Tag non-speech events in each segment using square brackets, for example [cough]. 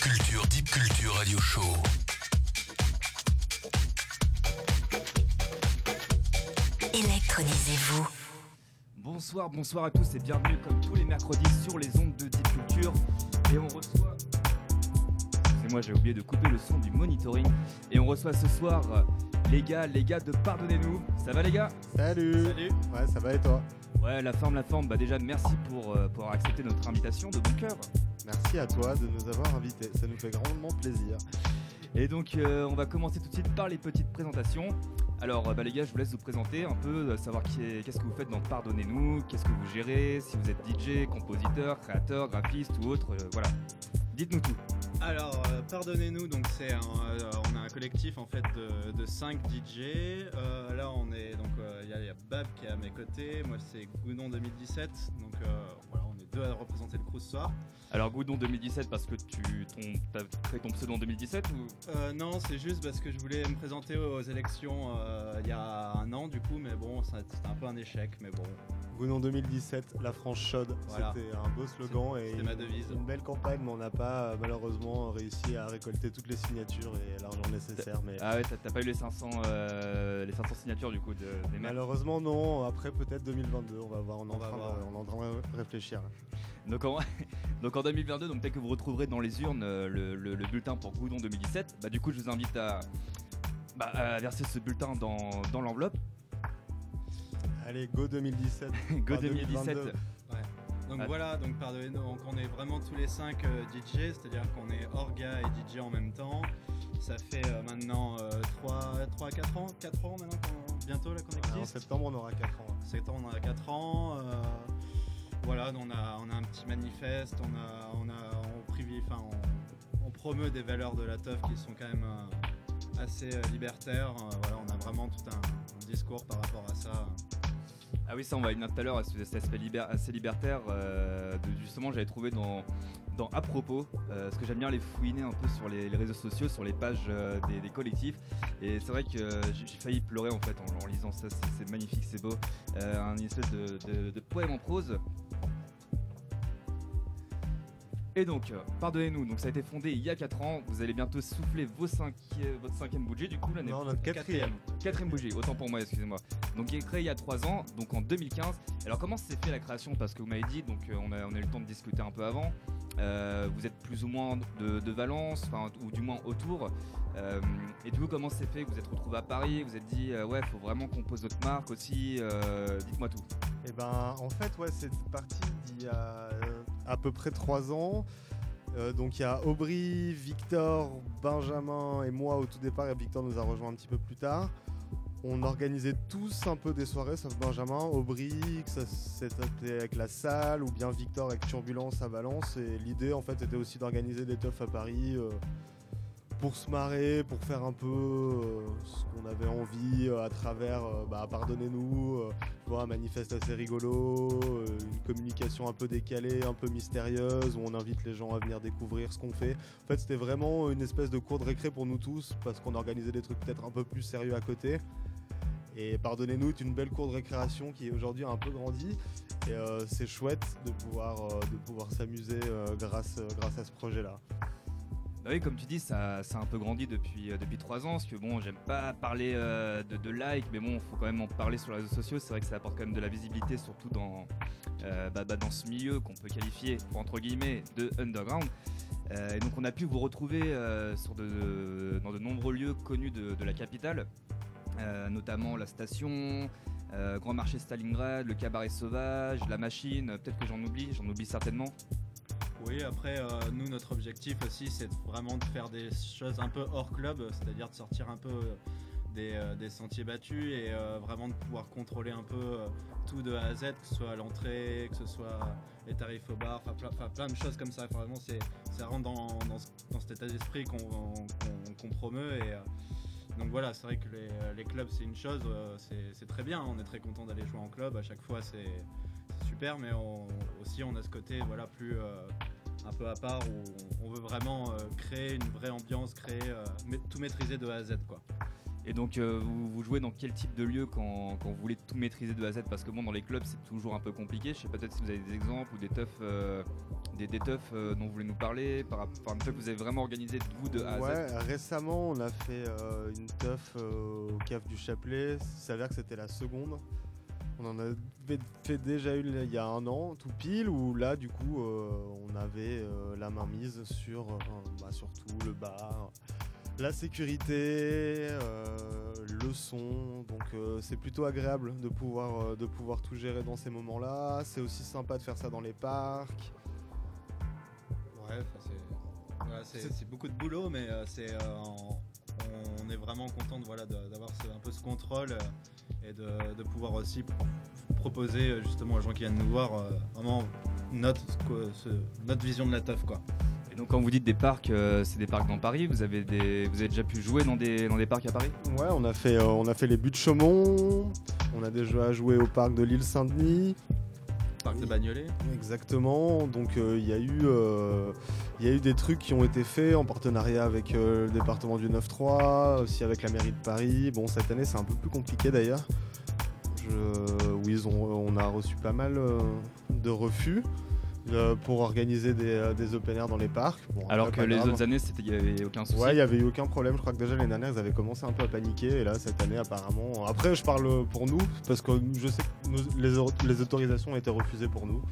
Culture, Deep Culture Radio Show. Électronisez-vous. Bonsoir, bonsoir à tous et bienvenue comme tous les mercredis sur les ondes de Deep Culture. Et on reçoit. C'est moi, j'ai oublié de couper le son du monitoring. Et on reçoit ce soir euh, les gars, les gars de Pardonnez-nous. Ça va les gars? Salut Salut Ouais, ça va et toi? Ouais, la forme, la forme. Bah déjà, merci pour, euh, pour avoir accepté notre invitation de bon cœur. Merci à toi de nous avoir invités, ça nous fait grandement plaisir. Et donc, euh, on va commencer tout de suite par les petites présentations. Alors, euh, bah, les gars, je vous laisse vous présenter un peu, euh, savoir qu'est-ce que vous faites dans Pardonnez-nous, qu'est-ce que vous gérez, si vous êtes DJ, compositeur, créateur, graphiste ou autre, voilà. Dites-nous tout. Alors, pardonnez-nous, donc c'est on a un collectif en fait de, de 5 DJ. Là, on est donc il y, y a Bab qui est à mes côtés, moi c'est Goudon 2017. Donc voilà, deux à représenter le crew ce soir. Alors, Goudon 2017, parce que tu ton, as créé ton pseudo en 2017 ou? Euh, non, c'est juste parce que je voulais me présenter aux élections euh, il y a un an du coup, mais bon, c'était un peu un échec, mais bon. Gounon 2017, la France chaude, Voilà. c'était un beau slogan et C'était ma devise. une belle campagne, mais on n'a pas euh, malheureusement réussi à récolter toutes les signatures et l'argent nécessaire. Mais Ah ouais, t'as pas eu les 500, euh, les 500 signatures du coup de, des malheureusement non. Après peut-être 2022, on va voir, on est en On va train, voir. on est en train de réfléchir. [laughs] Donc en, [laughs] donc en 2022, donc peut-être que vous retrouverez dans les urnes euh, le, le- le bulletin pour Goudon 2017. Bah, du coup, je vous invite à, bah, à verser ce bulletin dans, dans l'enveloppe. Allez, go 2017. [laughs] Go Enfin, 2017. 2022. Donc Ah. voilà, donc pardonnez-nous, donc on est vraiment tous les 5 DJ, c'est-à-dire qu'on est orga et DJ en même temps. Ça fait euh, maintenant 3, 3 4 ans, 4 ans maintenant qu'on- bientôt là qu'on Ah, En existe? septembre, on aura 4 ans. Septembre on a 4 ans. Voilà, on a, on a un petit manifeste, on a, on a, enfin, on, promeut des valeurs de la teuf qui sont quand même euh, assez euh, libertaires. Euh, voilà, on a vraiment tout un, discours par rapport à ça. Ah oui, ça, on va y venir tout à l'heure à cet aspect assez libertaire. justement, j'avais trouvé dans, dans À propos, euh, parce que j'aime bien les fouiner un peu sur les, réseaux sociaux, sur les pages euh, des, collectifs. Et c'est vrai que euh, j'ai failli pleurer en fait en, lisant ça. C'est magnifique, c'est beau. Un espèce de poème en prose. Et donc, euh, pardonnez-nous, donc ça a été fondé il y a 4 ans. Vous allez bientôt souffler vos cinqui- votre cinquième budget du coup l'année Non, notre quatrième. Quatrième bougie, autant pour moi, excusez-moi. Donc il est créé il y a 3 ans, donc en 2015. Alors comment s'est fait la création? Parce que vous m'avez dit, donc euh, on, a, on a eu le temps de discuter un peu avant. Euh, vous êtes plus ou moins de, de Valence, enfin ou du moins autour. Euh, et du coup comment c'est fait? Vous êtes retrouvé à Paris, vous êtes dit euh, ouais, faut vraiment qu'on pose notre marque aussi. euh, Dites-moi tout. Et ben en fait ouais c'est parti d'il y a euh, à peu près trois ans. Euh, donc il y a Aubry, Victor, Benjamin et moi au tout départ et Victor nous a rejoint un petit peu plus tard. On organisait tous un peu des soirées sauf Benjamin, Aubry, que ça c'était avec la salle ou bien Victor avec Turbulence à Valence et l'idée en fait était aussi d'organiser des teufs à Paris euh, pour se marrer, pour faire un peu euh, ce qu'on avait envie euh, à travers, euh, bah, pardonnez-nous, un manifeste assez rigolo, une communication un peu décalée, un peu mystérieuse, où on invite les gens à venir découvrir ce qu'on fait. En fait, c'était vraiment une espèce de cours de récré pour nous tous, parce qu'on organisait des trucs peut-être un peu plus sérieux à côté. Et pardonnez-nous, c'est une belle cour de récréation qui aujourd'hui a un peu grandi. Et c'est chouette de pouvoir, s'amuser grâce, grâce à ce projet-là. Bah oui, comme tu dis, ça, ça a un peu grandi depuis, euh, depuis 3 ans. Parce que bon, j'aime pas parler euh, de, de like, mais bon, faut quand même en parler sur les réseaux sociaux. C'est vrai que ça apporte quand même de la visibilité, surtout dans, euh, bah, bah, dans ce milieu qu'on peut qualifier, entre guillemets, de underground. Et donc, on a pu vous retrouver dans de nombreux lieux connus de, de la capitale, notamment la station. Grand Marché Stalingrad, le Cabaret Sauvage, la Machine, peut-être que j'en oublie, j'en oublie certainement. Oui, après, euh, nous, notre objectif aussi, c'est vraiment de faire des choses un peu hors club, c'est-à-dire de sortir un peu euh, des, euh, des sentiers battus et vraiment de pouvoir contrôler un peu tout de A à Z, que ce soit l'entrée, que ce soit les tarifs au bar, enfin plein, de choses comme ça. Vraiment, c'est, ça rentre dans, dans, ce- dans cet état d'esprit qu'on, promeut. Et, donc voilà, c'est vrai que les, clubs, c'est une chose, c'est, très bien, on est très content d'aller jouer en club, à chaque fois, c'est, super, mais aussi, on a ce côté voilà, plus. Un peu à part où on veut vraiment euh, créer une vraie ambiance, créer euh, tout maîtriser de A à Z quoi. Et donc euh, vous, vous jouez dans quel type de lieu quand, quand vous voulez tout maîtriser de A à Z? Parce que bon dans les clubs c'est toujours un peu compliqué. Je sais pas peut-être si vous avez des exemples ou des teufs, euh, des, des teufs euh, dont vous voulez nous parler par rapport fois que vous avez vraiment organisé vous de A à Z? Ouais, récemment, on a fait euh, une teuf euh, au cave du Chapelet. Il s'avère que c'était la seconde. On en avait fait déjà une il y a un an, tout pile, où là, du coup, euh, on avait euh, la main mise sur, euh, bah, le bar, la sécurité, le son. Donc, c'est plutôt agréable de pouvoir, de pouvoir tout gérer dans ces moments-là. C'est aussi sympa de faire ça dans les parcs. Ouais, c'est beaucoup de boulot, mais c'est on est vraiment content de, voilà, d'avoir un peu ce contrôle et de, de pouvoir aussi proposer euh, justement aux gens qui viennent nous voir euh, vraiment notre, ce- notre vision de la teuf. Quoi. Et donc quand vous dites des parcs, euh, c'est des parcs dans Paris. Vous avez des, vous avez déjà pu jouer dans des, dans des parcs à Paris? Ouais, on a fait, euh, on a fait les buts de Chaumont, on a déjà joué au parc de l'île Saint-Denis. Parc de Bagnolet. Exactement, donc euh, il y, a eu, euh, y a eu des trucs qui ont été faits en partenariat avec euh, le département du 9-3, aussi avec la mairie de Paris. Bon, cette année c'est un peu plus compliqué d'ailleurs, ont, on a reçu pas mal de refus euh, pour organiser des, euh, des open air dans les parcs. Bon, Alors que les grave. autres années, il y avait aucun souci. Ouais, il n'y avait eu aucun problème. Je crois que déjà l'année dernière, ils avaient commencé un peu à paniquer. Et là, cette année, apparemment. Après, je parle pour nous, parce que je sais que les, au- les autorisations ont été refusées pour nous.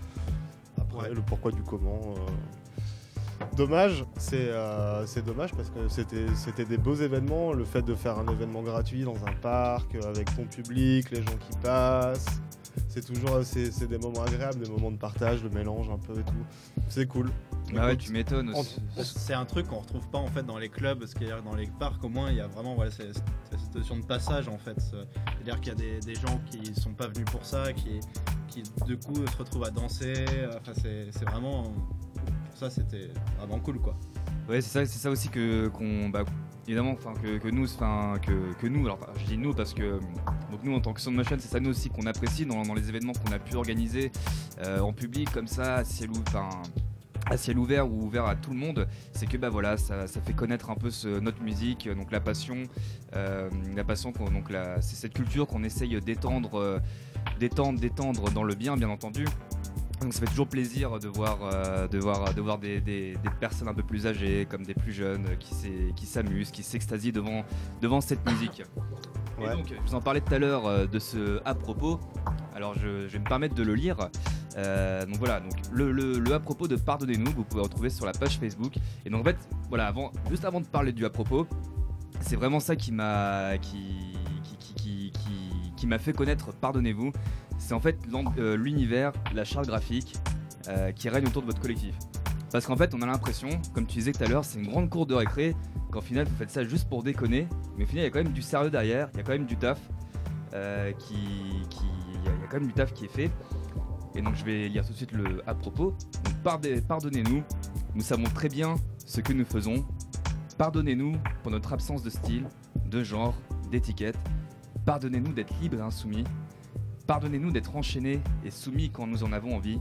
Après, Ouais. le pourquoi du comment. euh, Dommage, c'est dommage parce que c'était des beaux événements. Le fait de faire un événement gratuit dans un parc avec ton public, les gens qui passent, c'est toujours c'est c'est des moments agréables, des moments de partage, de mélange un peu et tout. C'est cool. Bah ouais, tu m'étonnes. C'est un truc qu'on retrouve pas en fait dans les clubs, parce que dans les parcs au moins il y a vraiment voilà, c'est- c'est cette notion de passage en fait. C'est-à-dire qu'il y a des, des gens qui sont pas venus pour ça, qui, qui du coup se retrouvent à danser. Enfin c'est c'est vraiment pour ça c'était vraiment cool quoi. Ouais, c'est ça, c'est ça aussi que qu'on bah, évidemment que, que nous enfin que, nous alors je dis nous parce que donc nous en tant que Sound Motion c'est ça nous aussi qu'on apprécie dans, les événements qu'on a pu organiser euh, en public comme ça à ciel ou- enfin à ciel ouvert ou ouvert à tout le monde, c'est que bah voilà, ça, fait connaître un peu notre musique, euh, donc la passion, euh, la passion, donc c'est cette culture qu'on essaye d'étendre, d'étendre, d'étendre dans le bien, bien entendu. Donc ça fait toujours plaisir de voir, euh, de voir, de voir des, des- des personnes un peu plus âgées, comme des plus jeunes, euh, qui s'amusent, qui s'extasient devant, devant cette musique. Et donc, je vous en parlais tout à l'heure euh, de ce à propos. Alors, je, je vais me permettre de le lire. Euh, donc voilà, donc le, le- le à propos de Pardonnez-nous, vous pouvez retrouver sur la page Facebook. Et donc en fait, voilà, avant, juste avant de parler du à propos, c'est vraiment ça qui m'a qui, qui- qui- qui m'a fait connaître Pardonnez-vous. C'est en fait euh, l'univers, la charte graphique euh, qui règne autour de votre collectif. Parce qu'en fait, on a l'impression, comme tu disais tout à l'heure, c'est une grande cour de récré, qu'en final, vous faites ça juste pour déconner. Mais au final, il y a quand même du sérieux derrière, il y a quand même du taf. euh, qui, il y, a quand même du taf qui est fait. Et donc, je vais lire tout de suite le à propos. Pardonnez-nous, nous savons très bien ce que nous faisons. Pardonnez-nous pour notre absence de style, de genre, d'étiquette. Pardonnez-nous d'être libres et insoumis. Pardonnez-nous d'être enchaînés et soumis quand nous en avons envie.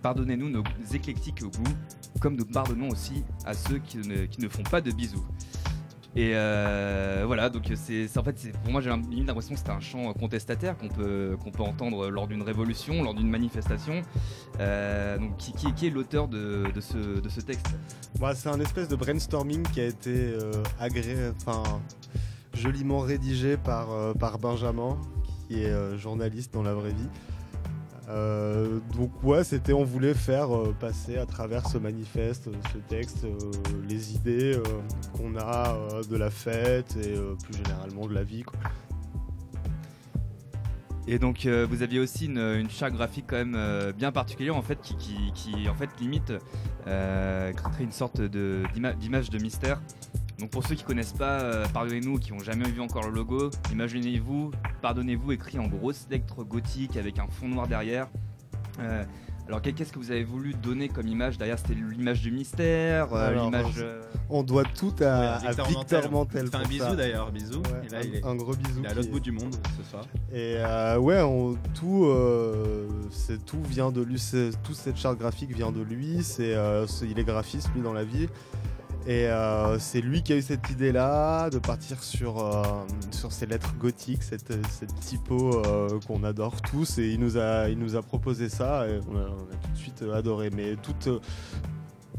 Pardonnez-nous nos éclectiques au goût, comme nous pardonnons aussi à ceux qui ne, qui ne font pas de bisous. Et euh, voilà, donc c'est c'est- en fait, c'est- pour moi j'ai l'impression que c'était un chant contestataire qu'on peut, peut entendre lors d'une révolution, lors d'une manifestation. Euh, donc qui, qui- est l'auteur de, de ce, de ce texte Bah, c'est un espèce de brainstorming qui a été euh, enfin, joliment rédigé par, euh, par Benjamin, qui est euh, journaliste dans la vraie vie. Euh, donc ouais, c'était on voulait faire euh, passer à travers ce manifeste, ce texte, les idées qu'on a de la fête et plus généralement de la vie. Et donc vous aviez aussi une, charte graphique quand même bien particulière en fait qui, qui- en fait limite crée une sorte d'image de mystère. Donc pour ceux qui connaissent pas, euh, pardonnez-nous, qui ont jamais vu encore le logo, imaginez-vous, pardonnez-vous écrit en grosses lettres gothiques avec un fond noir derrière. Euh, alors qu'est- qu'est-ce que vous avez voulu donner comme image derrière? C'était l'image du mystère, euh, Alors, l'image. euh, On doit tout à, Ouais, à Victor Mantel. Fait un bisou ça. d'ailleurs, bisou. Ouais, Et là, un, il est, un gros bisou. il est à l'autre est- bout du monde ce soir. Et euh, ouais, on- tout, euh, c'est tout vient de lui. c'est- Toute cette charte graphique vient de lui. C'est, euh, c'est- il est graphiste lui dans la vie. Et euh, c'est lui qui a eu cette idée-là de partir sur, euh, sur ces lettres gothiques, cette, cette typo euh, qu'on adore tous. Et il nous a, il nous a proposé ça et on a, tout de suite adoré. Mais toute,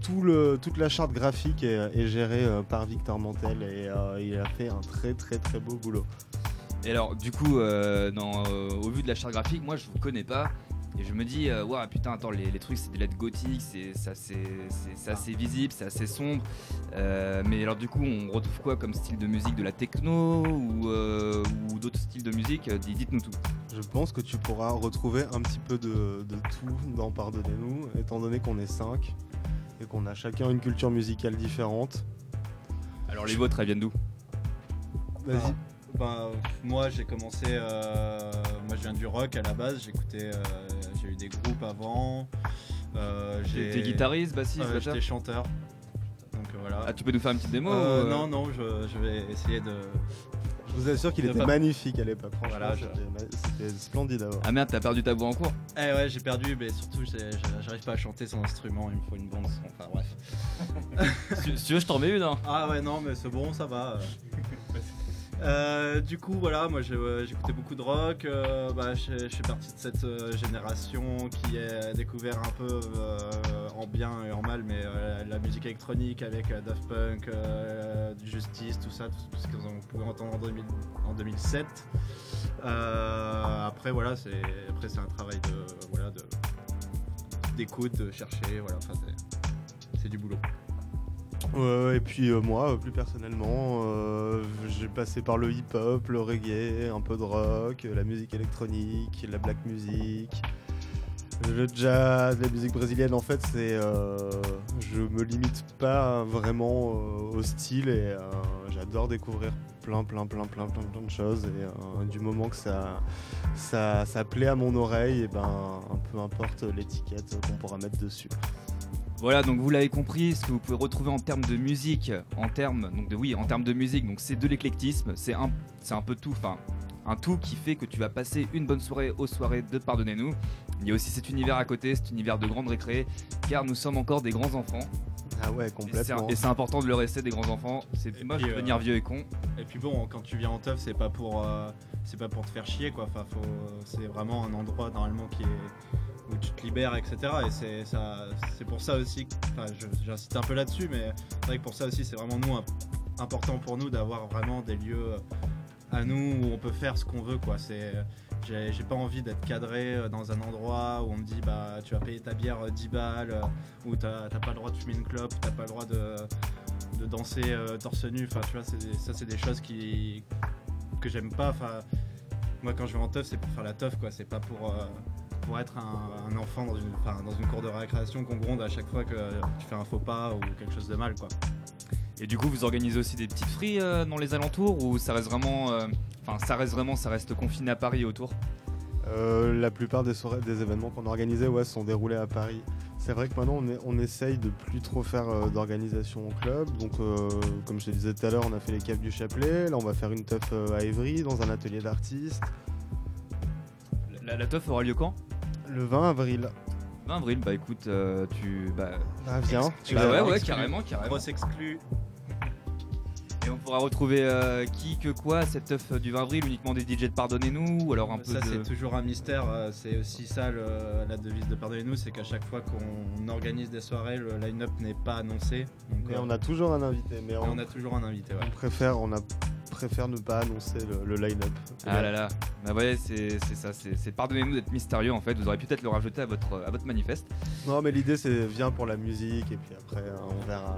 toute la charte graphique est, gérée par Victor Mantel et il a fait un très très très beau boulot. Et alors, du coup, au vu de la charte graphique, moi je vous connais pas. Et je me dis, euh, ouais, putain, attends, les, les trucs c'est des lettres gothiques, c'est assez, visible, c'est assez sombre. Euh, mais alors, du coup, on retrouve quoi comme style de musique De la techno ou, euh, ou d'autres styles de musique? Dites-nous tout. Je pense que tu pourras retrouver un petit peu de, de tout dans Pardonnez-nous, étant donné qu'on est cinq et qu'on a chacun une culture musicale différente. Alors, les vôtres, elles viennent d'où? Vas-y. Bah, moi j'ai commencé, euh, moi je viens du rock à la base, j'écoutais, euh, j'ai eu des groupes avant, euh, j'ai- T'es guitariste, bassiste, Euh, batteur j'étais chanteur. Donc voilà. Ah, tu peux nous faire une petite démo Euh, ou, euh, Non, non, je, je vais essayer de. Je vous assure qu'il était pas- magnifique à l'époque. Franchement, Voilà, je- c'était splendide à voir. Ah merde, t'as perdu ta voix en cours Eh ouais, j'ai perdu, mais surtout j'arrive pas à chanter son instrument, il me faut une bande son. Enfin bref. si, [laughs] si tu veux, je t'en mets une. Hein. Ah ouais, non, mais c'est bon, ça va. [laughs] euh. Du coup, voilà, moi euh, j'écoutais beaucoup de rock. euh, bah, je fais partie de cette génération qui a découvert un peu en bien et en mal, mais la musique électronique avec Daft Punk, du Justice, tout ça, tout, ce qu'on pouvait entendre en, 2000 en 2007. Euh, après, voilà, c'est après c'est un travail de voilà d'écoute, de chercher, voilà, enfin c'est du boulot. Euh, et puis euh, moi, plus personnellement, euh, j'ai passé par le hip-hop, le reggae, un peu de rock, la musique électronique, la black music, le jazz, la musique brésilienne. En fait, c'est, euh, je me limite pas vraiment au style et j'adore découvrir plein, plein, plein, plein, plein, plein de choses. Et du moment que ça, ça, ça plaît à mon oreille, et ben, peu importe l'étiquette qu'on pourra mettre dessus. Voilà, donc vous l'avez compris, ce que vous pouvez retrouver en termes de musique, en termes donc de oui, en termes de musique, donc c'est de l'éclectisme, c'est un, c'est un peu tout, enfin un tout qui fait que tu vas passer une bonne soirée aux soirées de Pardonnez-nous. Il y a aussi cet univers à côté, cet univers de grande récré, car nous sommes encore des grands enfants. Ah ouais, Et c'est- complètement. Et c'est important de le rester des grands enfants. C'est Et moche puis, de devenir euh, vieux et con. Et puis bon, quand tu viens en teuf, c'est pas pour euh, c'est pas pour te faire chier quoi. Enfin, faut, c'est vraiment un endroit normalement qui est où tu te libères, etc. Et c'est pour ça aussi. Enfin, j'insiste un peu là-dessus, mais c'est vrai que pour ça aussi, c'est vraiment nous imp- important pour nous d'avoir vraiment des lieux à nous où on peut faire ce qu'on veut. C'est j'ai pas envie d'être cadré euh, dans un endroit où on me dit bah tu vas payer ta bière euh, 10 balles, euh, où t'as t'as pas le droit de fumer une clope, t'as pas le droit de, danser euh, torse nu. Enfin tu vois, ça c'est des choses que j'aime pas. Moi quand je vais en teuf c'est pour faire la teuf quoi, c'est pas pour euh, pour être un, un enfant dans une, enfin, dans une cour de récréation qu'on gronde à chaque fois que tu fais un faux pas ou quelque chose de mal quoi. Et du coup, vous organisez aussi des petites fries euh, dans les alentours ou ça reste vraiment, euh, enfin ça reste vraiment, ça reste confiné à Paris et autour? Euh, la plupart des soirées, des événements qu'on organisait, ouais, sont déroulés à Paris. C'est vrai que maintenant, on, est- on essaye de plus trop faire euh, d'organisation au club. Donc, euh, comme je te disais tout à l'heure, on a fait les caves du Chapelet. Là, on va faire une teuf euh, à Évry, dans un atelier d'artistes. La, la teuf aura lieu quand? Le 20 avril. 20 avril. Bah écoute, euh, tu, bah, Ah, viens. tu bah ouais, ouais, carrément, carrément. Grosse exclue. Et on pourra retrouver euh, qui, que quoi, cette teuf du 20 avril, uniquement des DJ de Pardonnez-nous ou alors un peu ça de... c'est toujours un mystère, euh, c'est aussi ça le- la devise de Pardonnez-nous, c'est qu'à chaque fois qu'on organise des soirées, le line-up n'est pas annoncé. Donc, Mais euh, on a toujours un invité. Mais et on, on a toujours un invité. ouais. on préfère, on a, préfère ne pas annoncer le, le line-up. Ah là là, bah ouais, c'est c'est ça, c'est pardonnez-nous d'être mystérieux en fait, vous aurez peut-être le rajouter à votre, à votre manifeste. Non, mais l'idée, c'est viens pour la musique. Et puis après, on verra.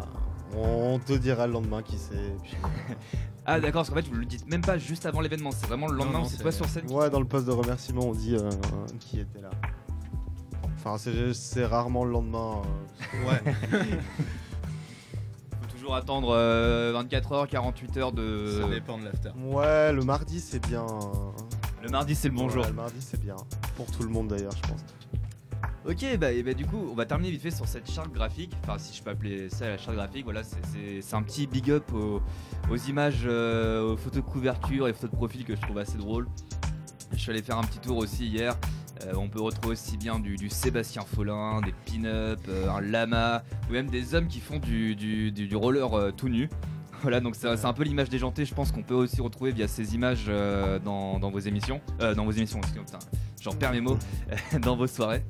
On te dira le lendemain qui c'est. et puis, euh, [laughs] Ah d'accord, parce qu'en fait vous le dites même pas juste avant l'événement, c'est vraiment le lendemain non, où c'est toi sur scène. qui- Ouais, dans le poste de remerciement, on dit euh, qui était là. Enfin, c'est rarement le lendemain. euh, Ouais, [laughs] Faut toujours attendre euh, 24 heures, 48 heures de... ça dépend de l'after. Ouais, le mardi, c'est bien. Le mardi c'est le bon jour. Ouais, le mardi, c'est bien. Pour tout le monde d'ailleurs, je pense. Ok, bah, et bah, du coup, on va terminer vite fait sur cette charte graphique. Enfin, si je peux appeler ça la charte graphique, voilà, c'est- un petit big up aux, images, euh, aux photos de couverture et photos de profil que je trouve assez drôle. Je suis allé faire un petit tour aussi hier. Euh, on peut retrouver aussi bien du, Sébastien Follin, des pin-up, euh, un lama, ou même des hommes qui font du, roller tout nu. [laughs] Voilà, donc c'est un peu l'image déjantée, je pense qu'on peut aussi retrouver via ces images dans, dans vos émissions. Dans vos émissions, excusez-moi, j'en perds mes mots, [laughs] dans vos soirées.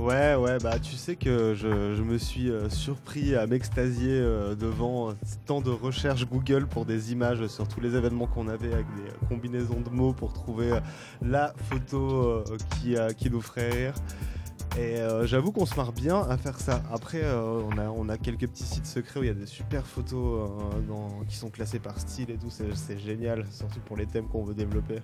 Ouais, ouais, bah tu sais que je, je me suis euh, surpris à m'extasier euh, devant tant de recherches Google pour des images sur tous les événements qu'on avait avec des euh, combinaisons de mots pour trouver euh, la photo euh, qui, euh, qui nous ferait rire. Et euh, j'avoue qu'on se marre bien à faire ça. Après, euh, on, a, on a quelques petits sites secrets où il y a des super photos euh, qui sont classées par style et tout. C'est génial, surtout pour les thèmes qu'on veut développer.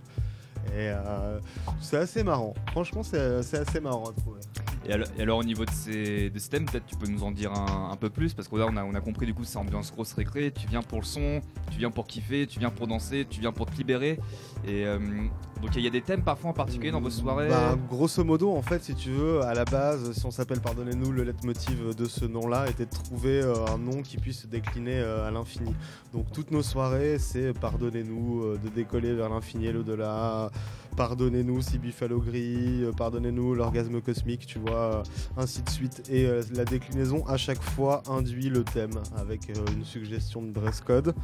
Et euh, c'est assez marrant. Franchement, c'est assez marrant à trouver. Et alors, au niveau de ces, de ces thèmes, peut-être tu peux nous en dire un, un peu plus parce là on a, on a compris du coup c'est ambiance grosse récré, tu viens pour le son, tu viens pour kiffer, tu viens pour danser, tu viens pour te libérer. Euh, donc il y a des thèmes parfois en particulier dans vos soirées. Bah, grosso modo, en fait, si tu veux, à la base, si on s'appelle Pardonnez-nous, le leitmotiv de ce nom-là était de trouver euh, un nom qui puisse se décliner euh, à l'infini. Donc toutes nos soirées, c'est Pardonnez-nous, euh, de décoller vers l'infini et l'au-delà. Pardonnez-nous si Buffalo Gris, euh, pardonnez-nous l'orgasme cosmique, tu vois, euh, ainsi de suite. Et euh, la déclinaison à chaque fois induit le thème avec euh, une suggestion de dress code.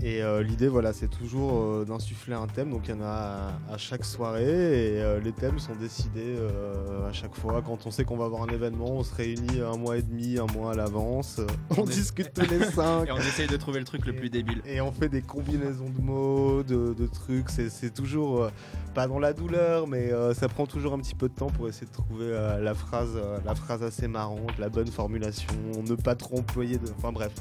Et euh, l'idée, voilà, c'est toujours euh, d'insuffler un thème. Donc il y en a à, à chaque soirée et euh, les thèmes sont décidés euh, à chaque fois. Quand on sait qu'on va avoir un événement, on se réunit un mois et demi, un mois à l'avance. Euh, [laughs] on On est- discute tous les cinq. Et on essaye de trouver le truc le plus débile. Et on fait des combinaisons de mots, de, de trucs. C'est c'est toujours euh, pas dans la douleur, mais euh, ça prend toujours un petit peu de temps pour essayer de trouver euh, la phrase, euh, la phrase assez marrante, la bonne formulation, ne pas trop employer de. Enfin bref,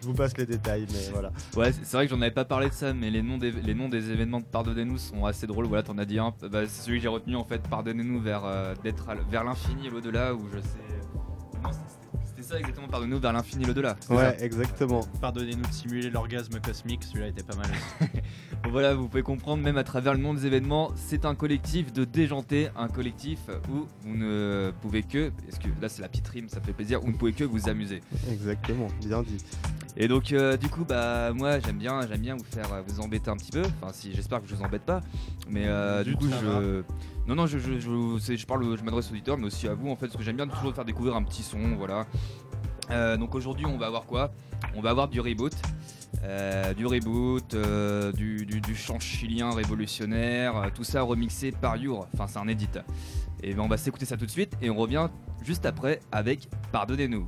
je vous passe les détails, mais voilà. Ouais, c'est c'est que j'en avais pas parlé de ça, mais les noms des, événements de Pardonnez-nous sont assez drôles. Voilà, t'en as dit un. Bah, celui que j'ai retenu en fait. Pardonnez-nous vers euh, vers l'infini et l'au-delà, où je sais. C'était ça exactement. Pardonnez-nous vers l'infini et l'au-delà. c'est Ouais, ça. exactement. Pardonnez-nous de simuler l'orgasme cosmique, celui-là était pas mal. [laughs] Bon, voilà, vous pouvez comprendre même à travers le nom des événements, c'est un collectif de déjantés, un collectif où vous ne pouvez que, parce que là c'est la petite rime, ça fait plaisir, vous ne pouvez que vous amuser. Exactement, bien dit. Et donc euh, du coup bah moi j'aime bien j'aime bien vous faire euh, vous embêter un petit peu. Enfin si j'espère que je vous embête pas. Mais euh, Du du coup je non non je je, je, parle je m'adresse aux auditeurs mais aussi à vous en fait parce que j'aime bien toujours faire découvrir un petit son voilà. Euh, donc aujourd'hui on va avoir quoi? On va avoir du reboot. Euh, du reboot, euh, du, du, chant chilien révolutionnaire, tout ça remixé par Your, enfin c'est un edit. Et ben on va s'écouter ça tout de suite et on revient juste après avec Pardonnez-nous.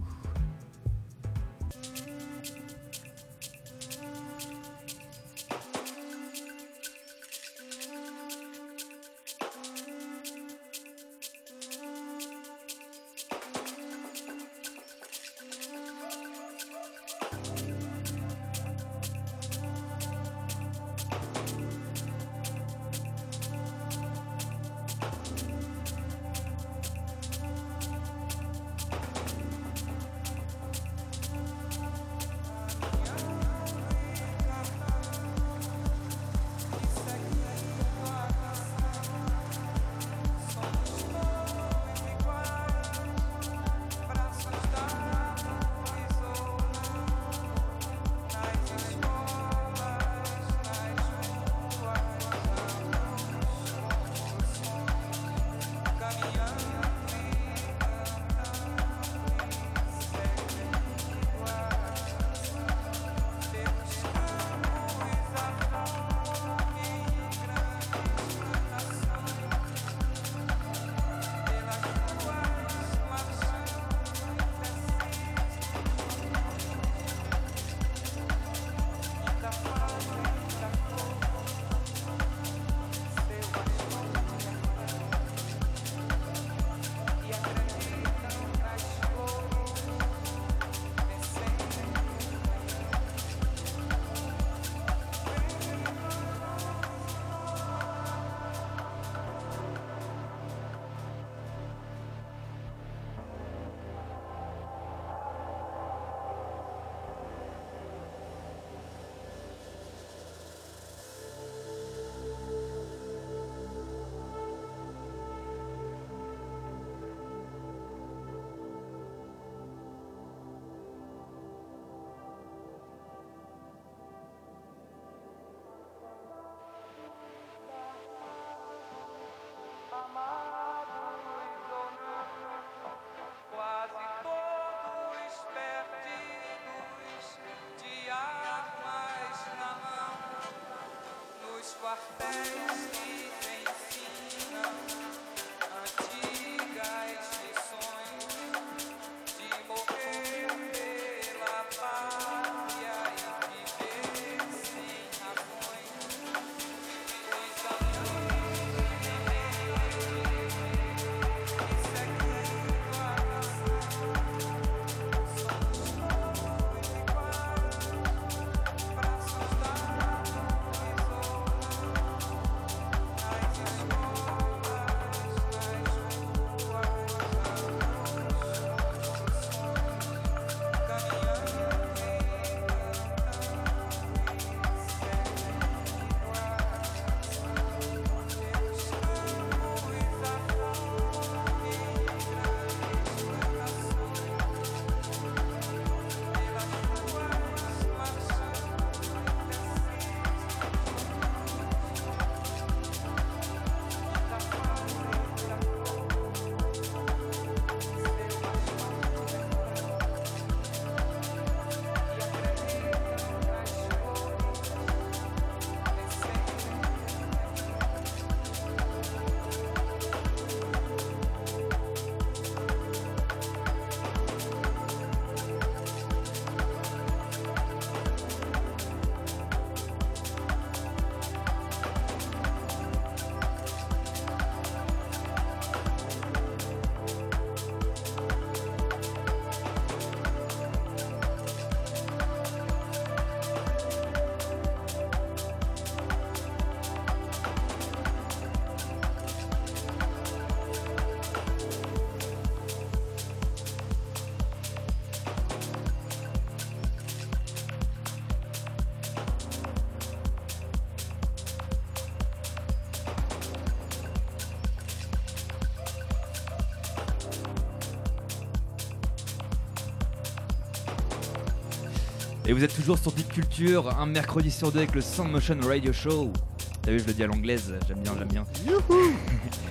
Et vous êtes toujours sur Deep Culture, un mercredi sur deux avec le Sound Motion Radio Show. T'as vu, je le dis à l'anglaise, j'aime bien, j'aime bien.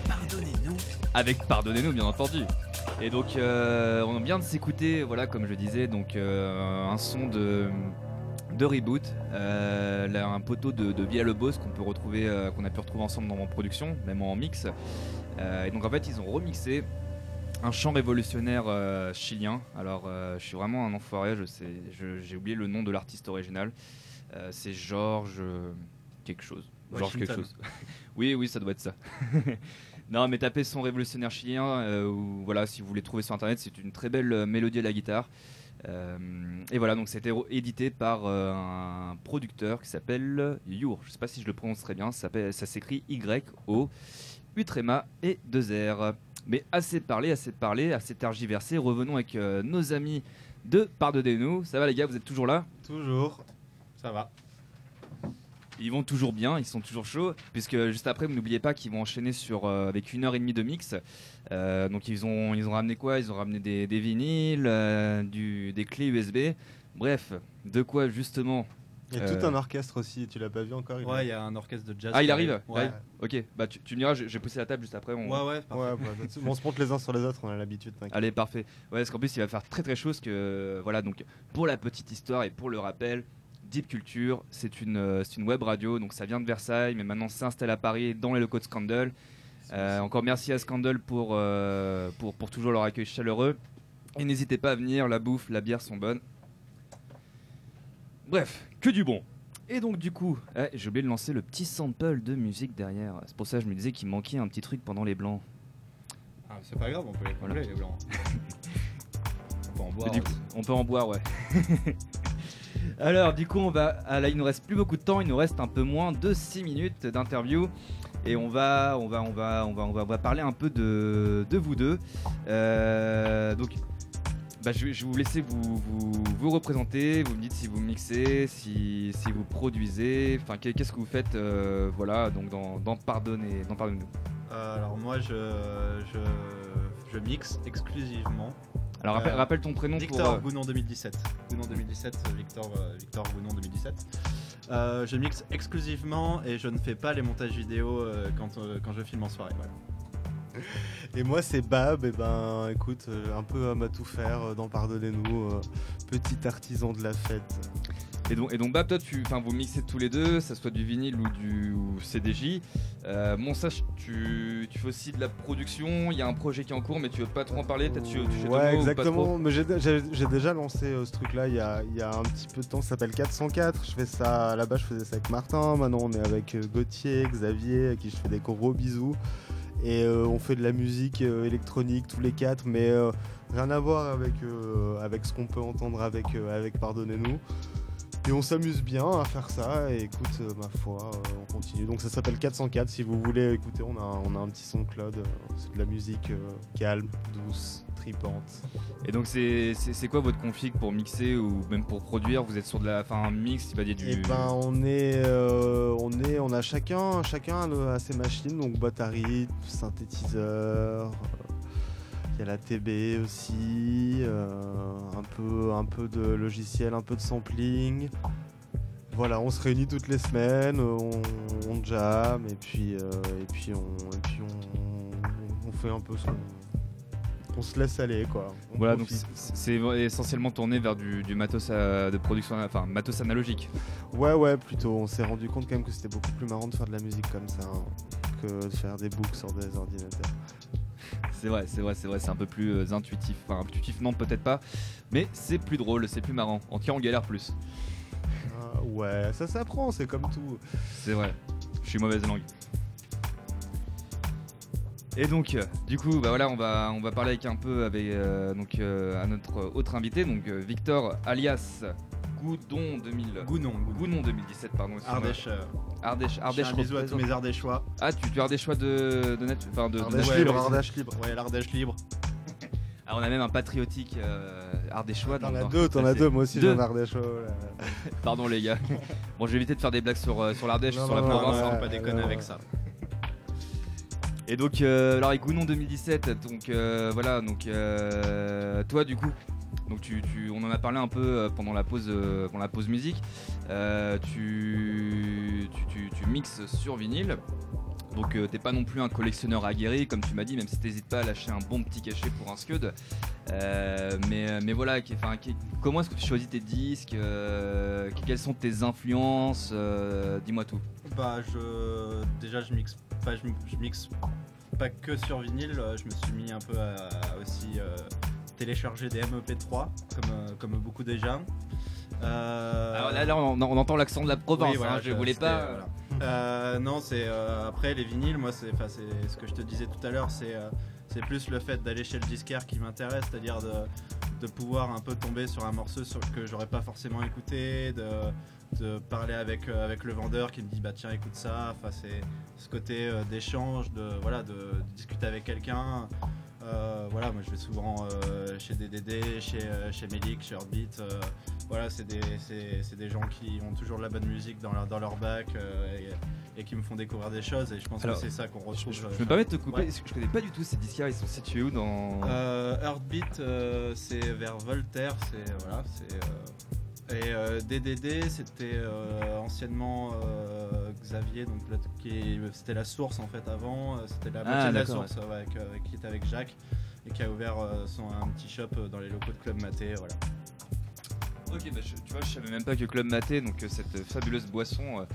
Pardonnez-nous. Avec Pardonnez-nous, bien entendu. Et donc, euh, on vient de s'écouter, voilà, comme je disais, donc euh, un son de, de reboot, euh, là, un poteau de, de Boss qu'on peut retrouver, euh, qu'on a pu retrouver ensemble dans mon production, même en mix. Euh, et donc, en fait, ils ont remixé un chant révolutionnaire euh, chilien. Alors, euh, je suis vraiment un enfoiré, je sais, j'ai oublié le nom de l'artiste original. Euh, C'est Georges quelque chose. Georges quelque chose. [laughs] oui, oui, ça doit être ça. [laughs] non, mais tapez son révolutionnaire chilien. ou voilà, si vous voulez trouver sur internet, c'est une très belle mélodie à la guitare. Et voilà, donc c'était édité par un producteur qui s'appelle Your. Je sais pas si je le prononce très bien. Ça, s'écrit Y-O, Utrema et 2 R. Mais assez parlé, assez parlé, assez tergiversé. Revenons avec euh, nos amis de Pardonnez-nous. Ça va les gars, vous êtes toujours là? Toujours. Ça va. Ils vont toujours bien, ils sont toujours chauds, puisque juste après, vous n'oubliez pas qu'ils vont enchaîner sur, euh, avec une heure et demie de mix. Euh, donc ils ont, ils ont ramené quoi? Ils ont ramené des, des vinyles, euh, du, des clés USB. Bref, de quoi justement Il y a Euh. tout un orchestre aussi, tu l'as pas vu encore il Ouais, il y a un orchestre de jazz. Ah, il arrive Ouais. Ok, bah tu, tu me diras, vais pousser la table juste après. on- Ouais, ouais, parfait. Ouais. Bon, on se monte les uns sur les autres, on a l'habitude. Allez, parfait. Ouais, parce qu'en plus, il va faire très très chaud. Parce que, voilà, donc pour la petite histoire et pour le rappel, Deep Culture, c'est une, euh, c'est une web radio. Donc ça vient de Versailles, mais maintenant s'installe à Paris dans les locaux de Scandal. Euh, encore merci à Scandal pour, euh, pour, pour toujours leur accueil chaleureux. Et n'hésitez pas à venir, la bouffe, la bière sont bonnes. Bref, que du bon. Et donc du coup, eh, j'ai oublié de lancer le petit sample de musique derrière. C'est pour ça que je me disais qu'il manquait un petit truc pendant les blancs. Ah, c'est pas grave, on peut les Voilà. les blancs. [laughs] on peut en boire. Et du coup, aussi. on peut en boire, ouais. [laughs] Alors, du coup, on va. ah, là, il nous reste plus beaucoup de temps. Il nous reste un peu moins de 6 minutes d'interview. Et on va, on va, on va, on va, on va, on va parler un peu de, de vous deux. Euh, donc, bah, je, vais- je vais vous laisser vous, vous, vous représenter. Vous me dites si vous mixez, si, si vous produisez. Enfin, qu'est- qu'est-ce que vous faites, euh, voilà, donc dans, dans Pardonnez, dans Pardonnez-nous. Euh, alors moi, je, je, je mixe exclusivement. Alors, rappelle, Euh, rappelle ton prénom Victor pour. Gounon 2017. Gounon 2017, euh, Victor, Victor Gounon 2017. Euh, je mixe exclusivement et je ne fais pas les montages vidéo quand, quand je filme en soirée. Voilà. Et moi, c'est Bab. Et ben, écoute, euh, un peu homme à tout faire euh, dans Pardonnez-nous, euh, petit artisan de la fête. Et donc, et donc Bab, toi, tu, vous mixez tous les deux, ça soit du vinyle ou du ou CDJ. Euh, bon, ça, tu, tu fais aussi de la production. Il y a un projet qui est en cours, mais tu veux pas trop en parler. Tu, tu ou Ouais, exactement. Mais j'ai- déjà lancé euh, ce truc-là il y a, y a un petit peu de temps. Ça s'appelle 404. Je fais ça là-bas, je faisais ça avec Martin. Maintenant, on est avec Gauthier, Xavier, à qui je fais des gros bisous. Et euh, on fait de la musique euh, électronique tous les quatre, mais euh, rien à voir avec, avec ce qu'on peut entendre avec, avec Pardonnez-nous. Et on s'amuse bien à faire ça. Et écoute, ma foi, on continue. Donc ça s'appelle 404. Si vous voulez écouter, on a, on a un petit son euh, C'est de la musique calme, douce, Et donc, c'est quoi votre config pour mixer ou même pour produire? Vous êtes sur de la, enfin, un mix, il va du. Et ben on est, euh, on est, on a chacun, chacun a ses machines, donc boîte synthétiseur. Il y a la TB aussi, euh, un peu, un peu de logiciel, un peu de sampling. Voilà, on se réunit toutes les semaines, on, on jam et puis, euh, et puis on, et puis on, on fait un peu son, on se laisse aller quoi. On Voilà, donc profite. c'est c'est essentiellement tourné vers du, du matos euh, de production, enfin matos analogique. Ouais, ouais, plutôt. On s'est rendu compte quand même que c'était beaucoup plus marrant de faire de la musique comme ça hein, que de faire des books sur des ordinateurs. C'est vrai, c'est vrai, c'est vrai, c'est un peu plus euh, intuitif. Enfin, intuitif, non, peut-être pas, mais c'est plus drôle, c'est plus marrant. En tout cas, on galère plus. Ah, ouais, ça s'apprend, c'est comme tout. C'est vrai, je suis mauvaise langue. Et donc, euh, du coup, bah voilà, on va, on va parler avec un peu avec euh, donc euh, à notre autre invité, donc euh, Victor alias Goudon 2000. Gounon. Gounon 2017, pardon. Ardèche. euh, Ardèche, Ardèche. un bisou à tous mes Ardéchois. Ah, tu, tu as des choix de, de net, enfin de, de Ardèche libre, Ardèche libre. Ouais, l'Ardèche libre. [laughs] Ah, on a même un patriotique euh, ardéchois. T'en as deux, t'en as deux, moi aussi j'ai un Ardèche. là. [laughs] Pardon les gars. bon, je vais éviter de faire des blagues sur, euh, sur l'Ardèche, Non, sur la non, non, province. non, hein. non, pas déconner non, avec ouais. ça. Et donc, euh, avec Gounon 2017, donc euh, voilà, donc euh, toi du coup, donc tu, tu- on en a parlé un peu euh, pendant la pause, pendant la pause musique. Tu, tu, tu- mixes sur vinyle. Donc t'es pas non plus un collectionneur aguerri comme tu m'as dit, même si t'hésites pas à lâcher un bon petit cachet pour un scud. Mais, mais voilà, comment est-ce que tu choisis tes disques Quelles sont tes influences Dis-moi tout. Bah, je. Déjà, je mixe pas, je, je mixe pas que sur vinyle. euh, Je me suis mis un peu à, à aussi euh, télécharger des MEP3, comme, euh, comme beaucoup déjà. Euh, Alors là, là, on, on entend l'accent de la province. oui, voilà, hein, je voulais pas. voilà. Euh, non, c'est après les vinyles. Moi, c'est, ce que je te disais tout à l'heure. C'est, c'est plus le fait d'aller chez le disquaire qui m'intéresse, c'est-à-dire de, de pouvoir un peu tomber sur un morceau sur que j'aurais pas forcément écouté, de, de parler avec euh, avec le vendeur qui me dit bah tiens écoute ça. Enfin, c'est ce côté euh, d'échange, de voilà, de, de discuter avec quelqu'un. Euh, voilà, moi je vais souvent euh, chez DDD, chez, euh, chez Melik, chez Heartbeat. euh, voilà, c'est des, c'est, c'est des gens qui ont toujours de la bonne musique dans leur, dans leur bac euh, et, et qui me font découvrir des choses. Et je pense Alors, que c'est ça qu'on Je, retrouve. je- euh, je me permets de te couper, Ouais. parce que je connais pas du tout ces disques ils sont situés où dans. euh, Heartbeat, euh, c'est vers Voltaire, c'est voilà, c'est euh, et euh, DDD, c'était euh, anciennement euh, Xavier, donc c'était la source en fait avant, euh, c'était la Ah, moitié de la source euh, avec, euh, avec- qui était avec Jacques et qui a ouvert euh, son un petit shop euh, dans les locaux de Club Maté, voilà. Ok, bah, je- tu vois, je savais même pas que Club Maté, donc euh, cette fabuleuse boisson,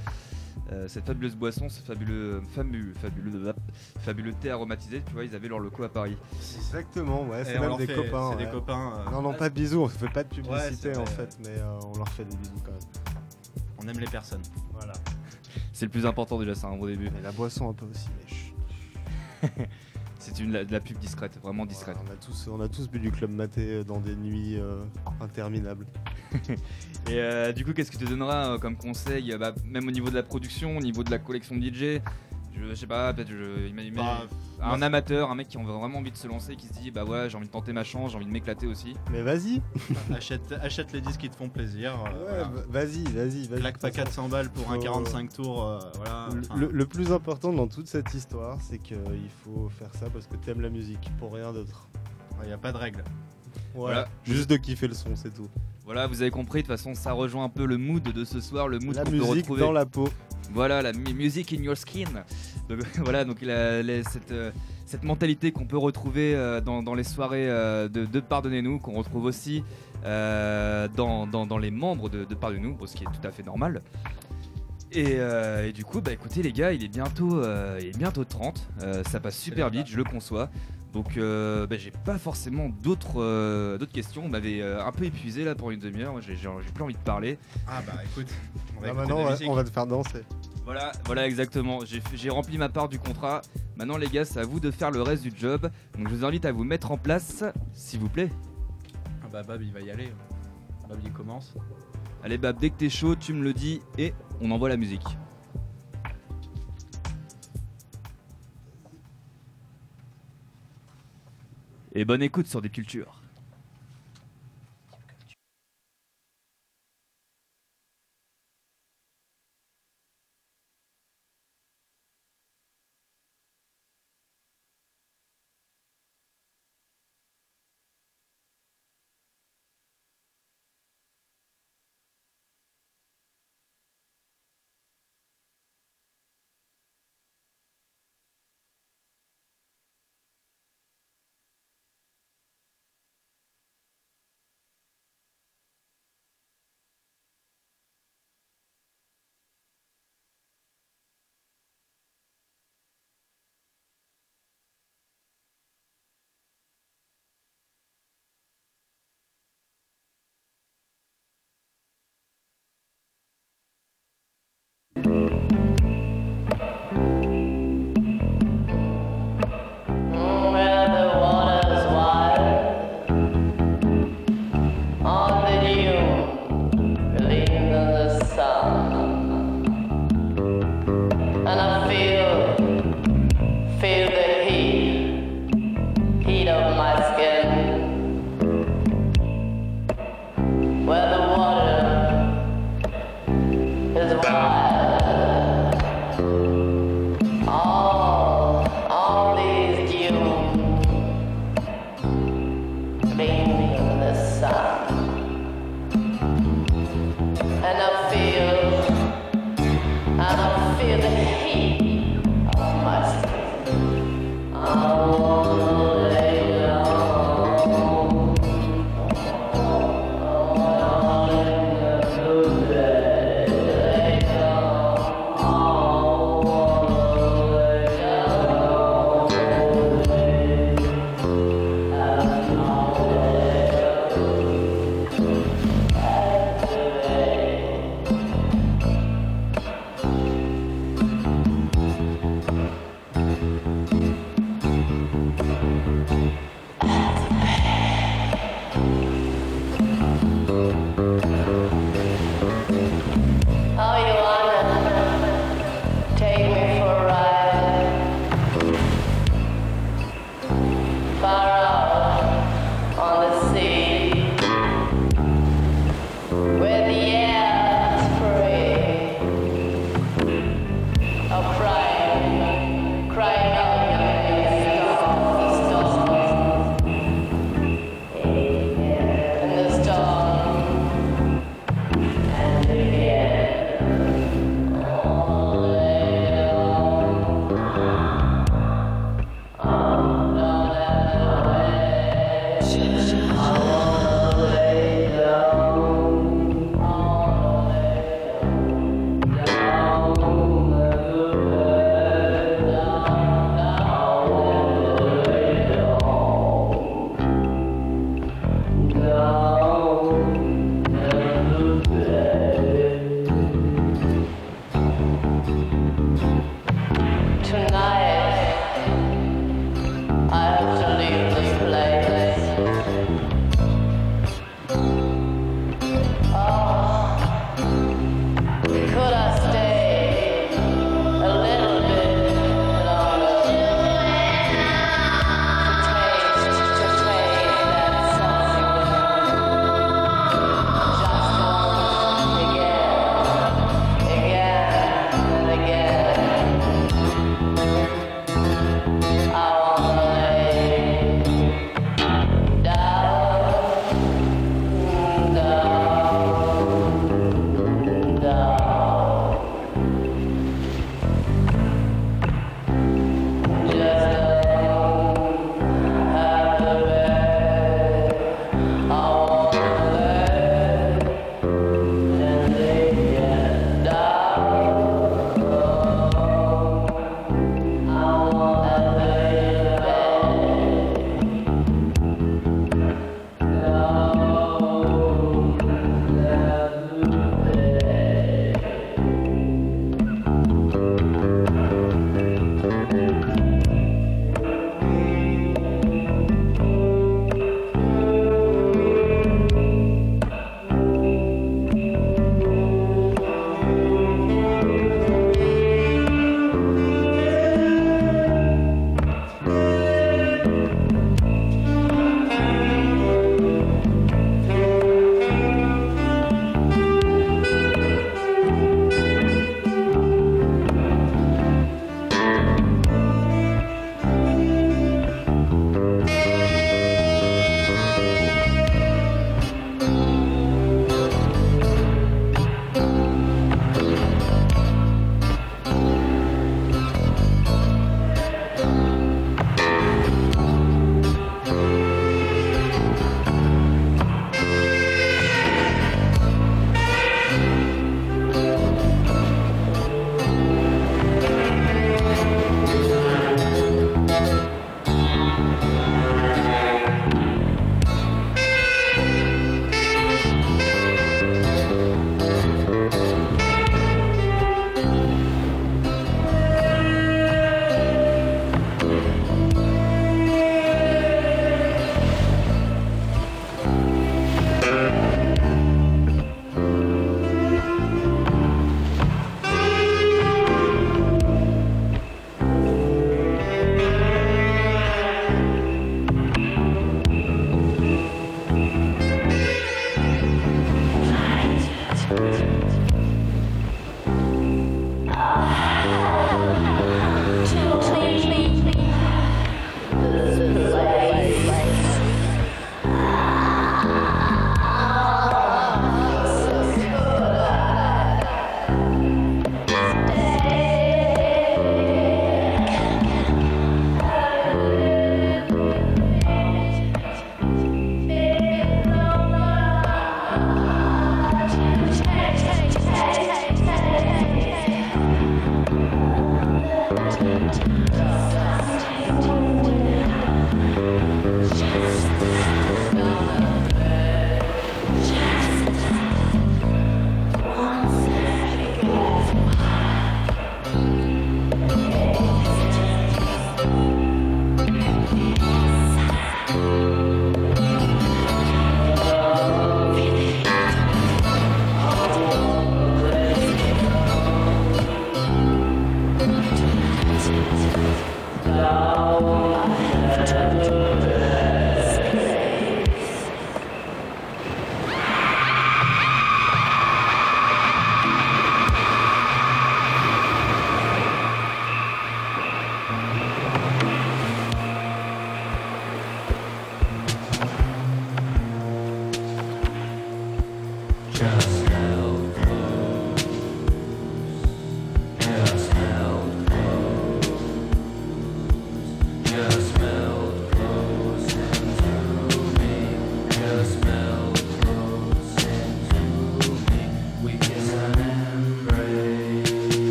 euh, euh, cette fabuleuse boisson, ce fabuleux, fabuleux, fabuleux, fabuleux thé aromatisé, tu vois, ils avaient leur locaux à Paris. Exactement, ouais, c'est même des fait- copains. C'est des ouais. copains. euh, Non, non, pas de bisous, on fait pas de publicité Ouais, en fait, mais euh, on leur fait des bisous quand même. on aime les personnes. Voilà. C'est le plus important déjà, c'est un bon début. Mais la boisson un peu aussi, mais. [laughs] C'est une de la pub discrète, vraiment discrète. Voilà, on, a tous, on a tous bu du club maté euh, dans des nuits euh, interminables. [laughs] Et euh, du coup, qu'est-ce que tu donneras euh, comme conseil, euh, bah, même au niveau de la production, au niveau de la collection de DJ je, je sais pas, peut-être je, imagine- Bah, un amateur, un mec qui a vraiment envie de se lancer, qui se dit bah ouais, j'ai envie de tenter ma chance, j'ai envie de m'éclater aussi. Mais vas-y, [laughs] achète, achète les disques qui te font plaisir. euh, ouais, voilà. v- vas-y, vas-y, vas-y. Claque pas De toute façon, 400 balles pour un faut- 45 tours. euh, voilà. Le, enfin, le- le plus important dans toute cette histoire, c'est qu'il faut faire ça parce que t'aimes la musique, pour rien d'autre. Il n'y a pas de règle. Voilà. Juste de kiffer le son, c'est tout. Voilà, vous avez compris, de toute façon, ça rejoint un peu le mood de ce soir, le mood La qu'on peut musique retrouver. dans la peau. Voilà, la mu- music in your skin. Donc [laughs] voilà, donc la- la- cette, euh, cette mentalité qu'on peut retrouver euh, dans, dans les soirées euh, de, de Pardonnez-nous, qu'on retrouve aussi euh, dans, dans- dans les membres de, de Pardonnez-nous, ce qui est tout à fait normal. Et, euh, et du coup, bah écoutez les gars, il est bientôt, euh, il est bientôt 30, euh, ça passe super vite, je le conçois. Donc euh, bah, j'ai pas forcément d'autres euh, d'autres questions, on m'avait euh, un peu épuisé là pour une demi-heure, Moi, j'ai j'ai- j'ai plus envie de parler. Ah bah écoute, on va maintenant, on va, musique. on va te faire danser. Voilà, voilà exactement. J'ai J'ai rempli ma part du contrat. Maintenant, les gars, c'est à vous de faire le reste du job. Donc, je vous invite à vous mettre en place, s'il vous plaît. Ah bah Bab il va y aller. Bab il commence. Allez, Bab, dès que t'es chaud, tu me le dis et on envoie la musique. Et bonne écoute sur des cultures.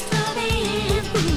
It's for the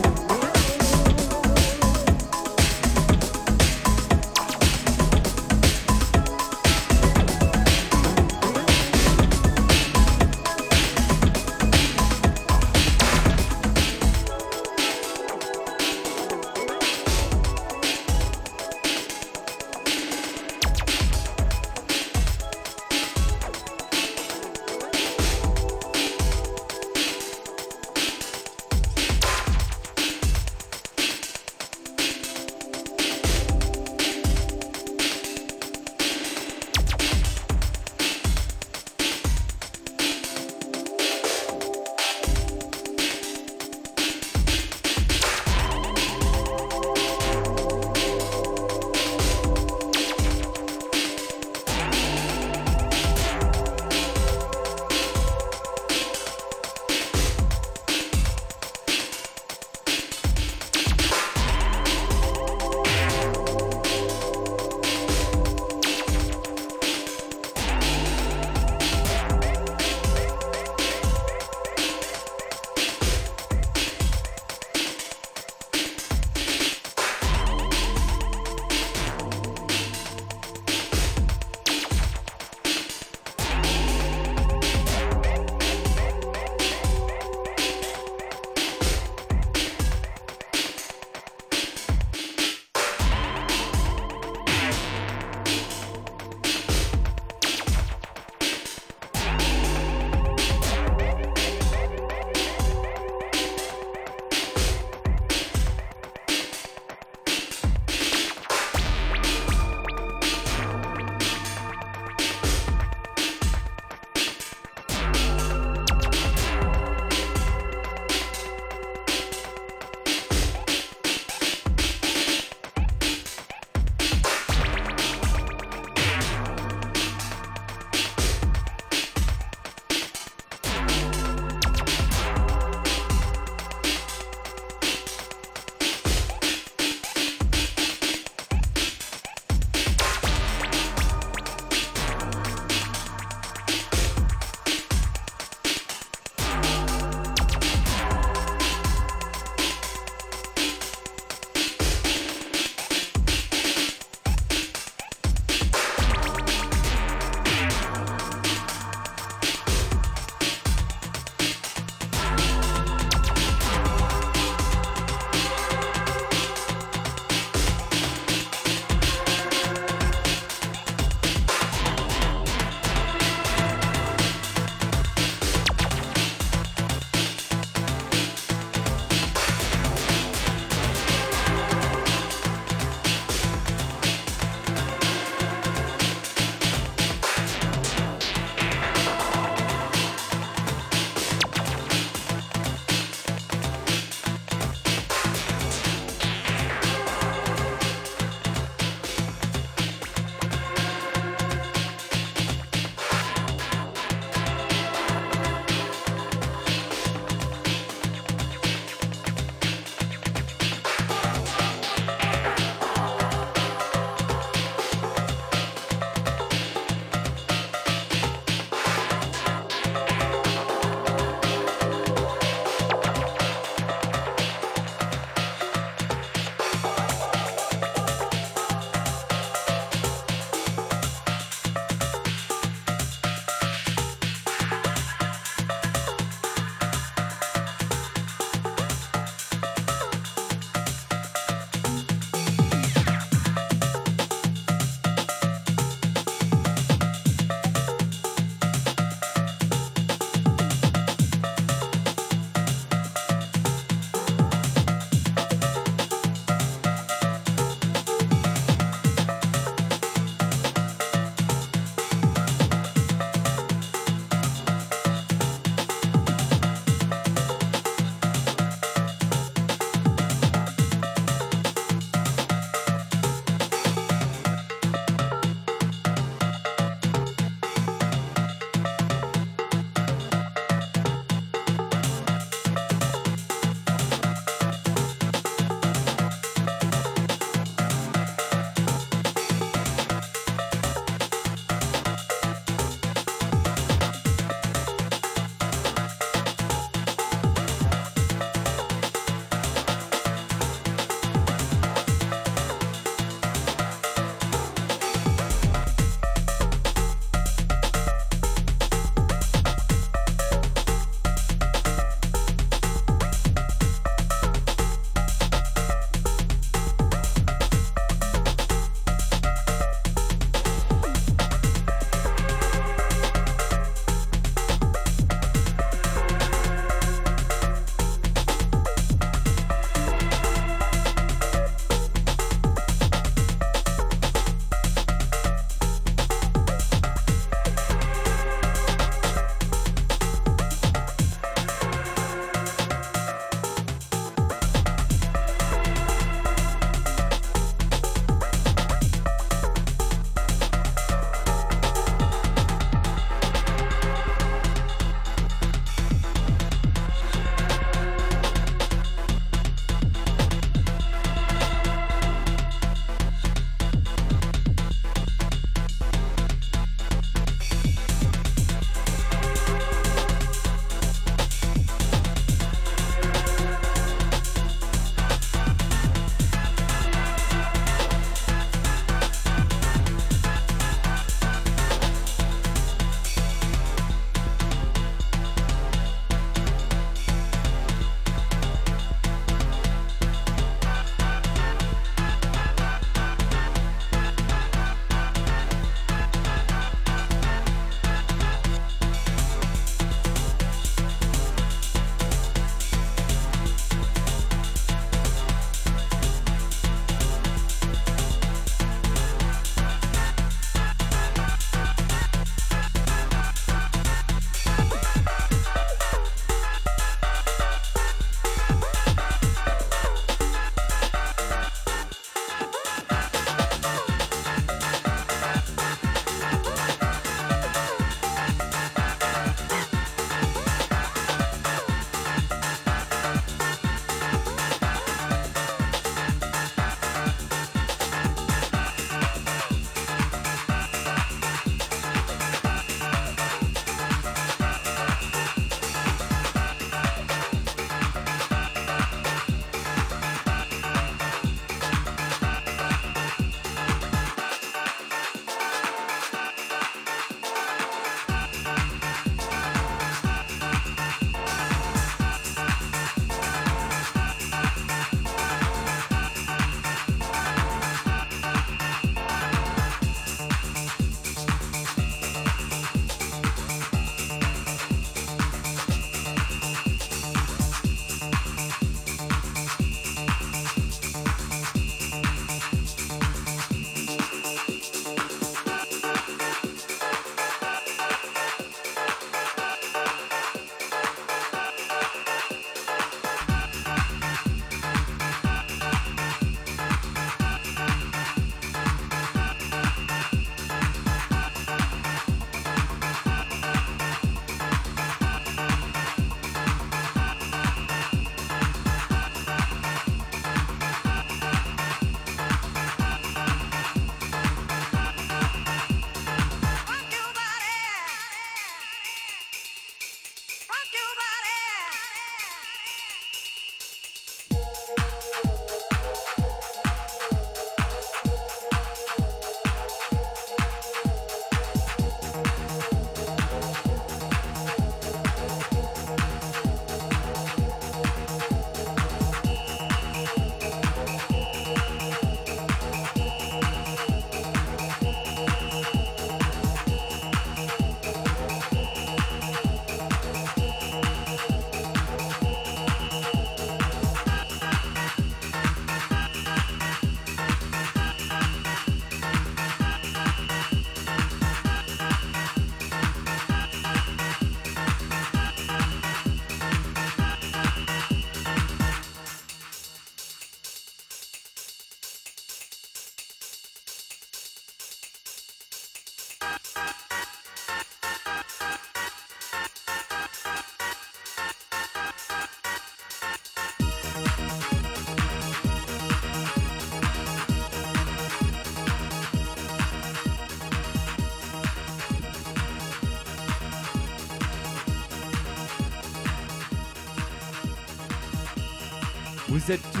Vous êtes tous.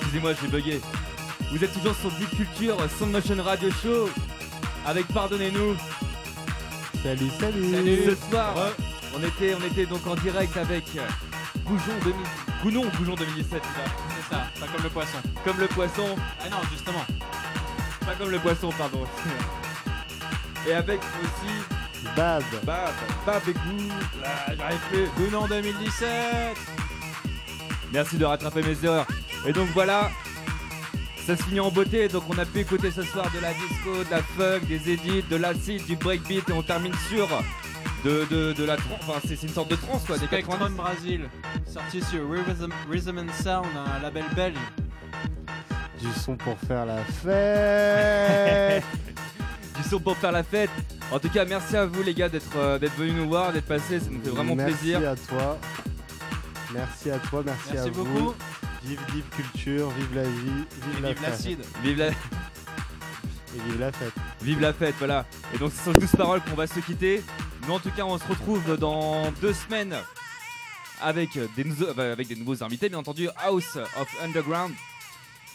Excusez-moi, j'ai bugué. Vous êtes toujours sur Deep Culture Sound Motion Radio Show avec Pardonnez-nous. Salut, salut. Ce soir, on était, on était donc en direct avec Goujon 2000. Gounon, Goujon 2017, C'est ça, pas comme le poisson. comme le poisson. Ah non, justement. Pas comme le poisson, pardon. [laughs] Et avec aussi Bab. Bab, Bab et Gou. Là, j'arrive plus. Gounon 2017 Merci de rattraper mes erreurs. Et donc voilà, ça se finit en beauté. Donc on a pu écouter ce soir de la disco, de la funk, des edits, de l'acide, du breakbeat et on termine sur de, de, de la trance. Enfin, c'est une sorte de trance quoi, des 90. Spectrum Brasil, sorti sur Rhythm, Rhythm and Sound, un label belge. Du son pour faire la fête. [laughs] Du son pour faire la fête. En tout cas, merci à vous les gars d'être euh, d'être venus nous voir, d'être passés. Ça nous fait vraiment merci plaisir. à toi. Merci à toi, merci, Merci à beaucoup. vous. Vive Deep Culture, vive la vie, vive, Et la vive fête. l'acide. Vive la, Et vive la fête. vive la fête, voilà. Et donc c'est sur ces douces paroles qu'on va se quitter. Nous en tout cas, on se retrouve dans deux semaines avec des, nou- avec des nouveaux invités, bien entendu, House of Underground.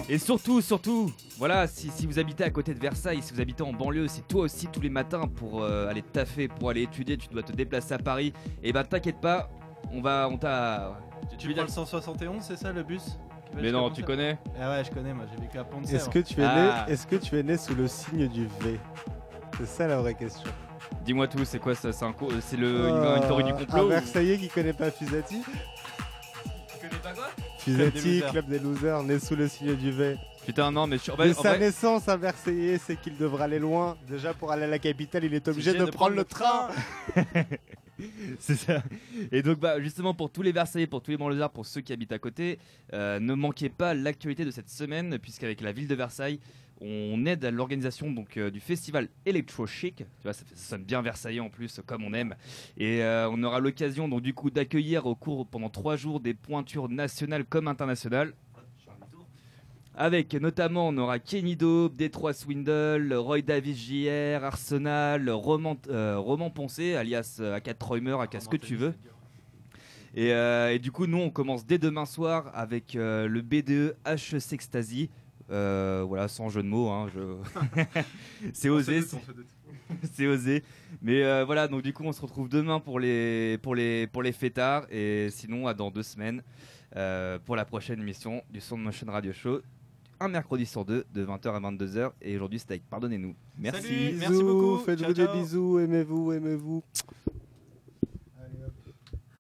Et surtout, surtout, voilà, si, si vous habitez à côté de Versailles, si vous habitez en banlieue, si toi aussi tous les matins pour euh, aller taffer, pour aller étudier, tu dois te déplacer à Paris, et bah t'inquiète pas, on va, on t'a. Tu prends le 171, c'est ça le bus Mais non, tu connais Ah ouais, je connais, moi j'ai vécu à Pont de Est-ce que tu es Ah. né Est-ce que tu es né sous le signe du V? C'est ça la vraie question. Dis-moi tout, c'est quoi ça? C'est un co- c'est le une, une théorie du Euh, complot Un ou- Versaillais qui connaît pas Fusati? Tu connais pas quoi? Fusati, losers. club des losers, né sous le signe du V. Putain, non, mais je suis. en Dès sa vrai- naissance, un Versaillais, c'est qu'il devra aller loin. Déjà, pour aller à la capitale, il est obligé de, prendre le train. [laughs] [laughs] C'est ça. Et donc, bah, justement, pour tous les Versaillais, pour tous les banlieusards, pour ceux qui habitent à côté, euh, ne manquez pas l'actualité de cette semaine, puisqu'avec la ville de Versailles, on aide à l'organisation donc euh, du festival Electro Chic. Tu vois, ça sonne bien Versaillais en plus, comme on aime. Et euh, on aura l'occasion donc du coup d'accueillir au cours pendant trois jours des pointures nationales comme internationales. Avec notamment, on aura Kenny Dope, Détroit Swindle, Roy Davis JR, Arsenal, Roman, euh, Roman Poncé, alias euh, Akat Troimer, Akat ce que tu veux. Et, euh, et du coup, nous, on commence dès demain soir avec euh, le BDE H Sextasy. Voilà, sans jeu de mots, hein, je... [laughs] c'est osé, c'est- [laughs] c'est osé. Mais euh, voilà, donc du coup, on se retrouve demain pour les, pour les, pour les fêtards. Et sinon, à dans deux semaines euh, pour la prochaine émission du Sound Motion Radio Show. Un mercredi sur deux, de 20h à 22h. Et aujourd'hui, c'était avec Pardonnez-nous. Merci. Salut. Merci beaucoup. Faites-vous des bisous, aimez-vous, aimez-vous.